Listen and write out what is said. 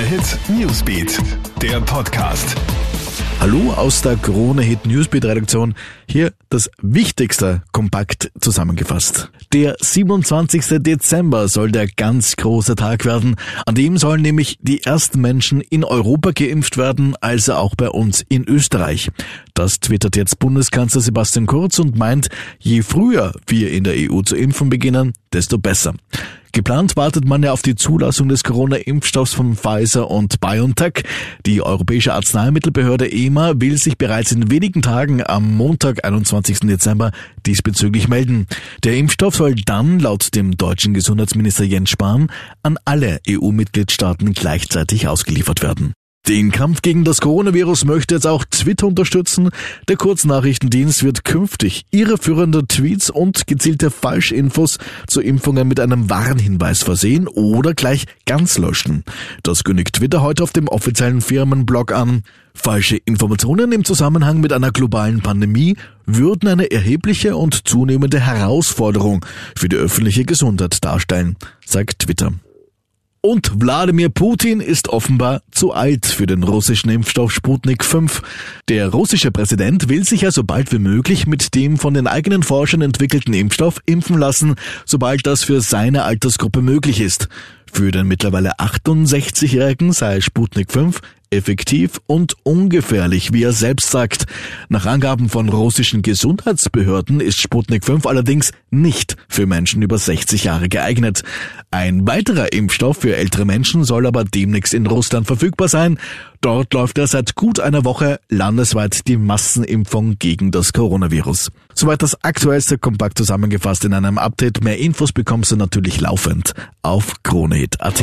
Krone Hits, Newsbeat, der Podcast. Hallo aus der Krone Hit Newsbeat Redaktion. Hier das Wichtigste kompakt zusammengefasst. Der 27. Dezember soll der ganz große Tag werden. An dem sollen nämlich die ersten Menschen in Europa geimpft werden, also auch bei uns in Österreich. Das twittert jetzt Bundeskanzler Sebastian Kurz und meint, je früher wir in der EU zu impfen beginnen, desto besser. Geplant wartet man ja auf die Zulassung des Corona-Impfstoffs von Pfizer und BioNTech. Die Europäische Arzneimittelbehörde EMA will sich bereits in wenigen Tagen am Montag, 21. Dezember, diesbezüglich melden. Der Impfstoff soll dann, laut dem deutschen Gesundheitsminister Jens Spahn, an alle EU-Mitgliedstaaten gleichzeitig ausgeliefert werden. Den Kampf gegen das Coronavirus möchte jetzt auch Twitter unterstützen. Der Kurznachrichtendienst wird künftig irreführende Tweets und gezielte Falschinfos zu Impfungen mit einem Warnhinweis versehen oder gleich ganz löschen. Das kündigt Twitter heute auf dem offiziellen Firmenblog an. Falsche Informationen im Zusammenhang mit einer globalen Pandemie würden eine erhebliche und zunehmende Herausforderung für die öffentliche Gesundheit darstellen, sagt Twitter. Und Wladimir Putin ist offenbar zu alt für den russischen Impfstoff Sputnik 5. Der russische Präsident will sich ja so bald wie möglich mit dem von den eigenen Forschern entwickelten Impfstoff impfen lassen, sobald das für seine Altersgruppe möglich ist. Für den mittlerweile 68-Jährigen sei Sputnik 5 effektiv und ungefährlich, wie er selbst sagt. Nach Angaben von russischen Gesundheitsbehörden ist Sputnik 5 allerdings nicht für Menschen über 60 Jahre geeignet. Ein weiterer Impfstoff für ältere Menschen soll aber demnächst in Russland verfügbar sein. Dort läuft er seit gut einer Woche landesweit die Massenimpfung gegen das Coronavirus. Soweit das aktuellste kompakt zusammengefasst in einem Update. Mehr Infos bekommst du natürlich laufend auf KroneHit.at.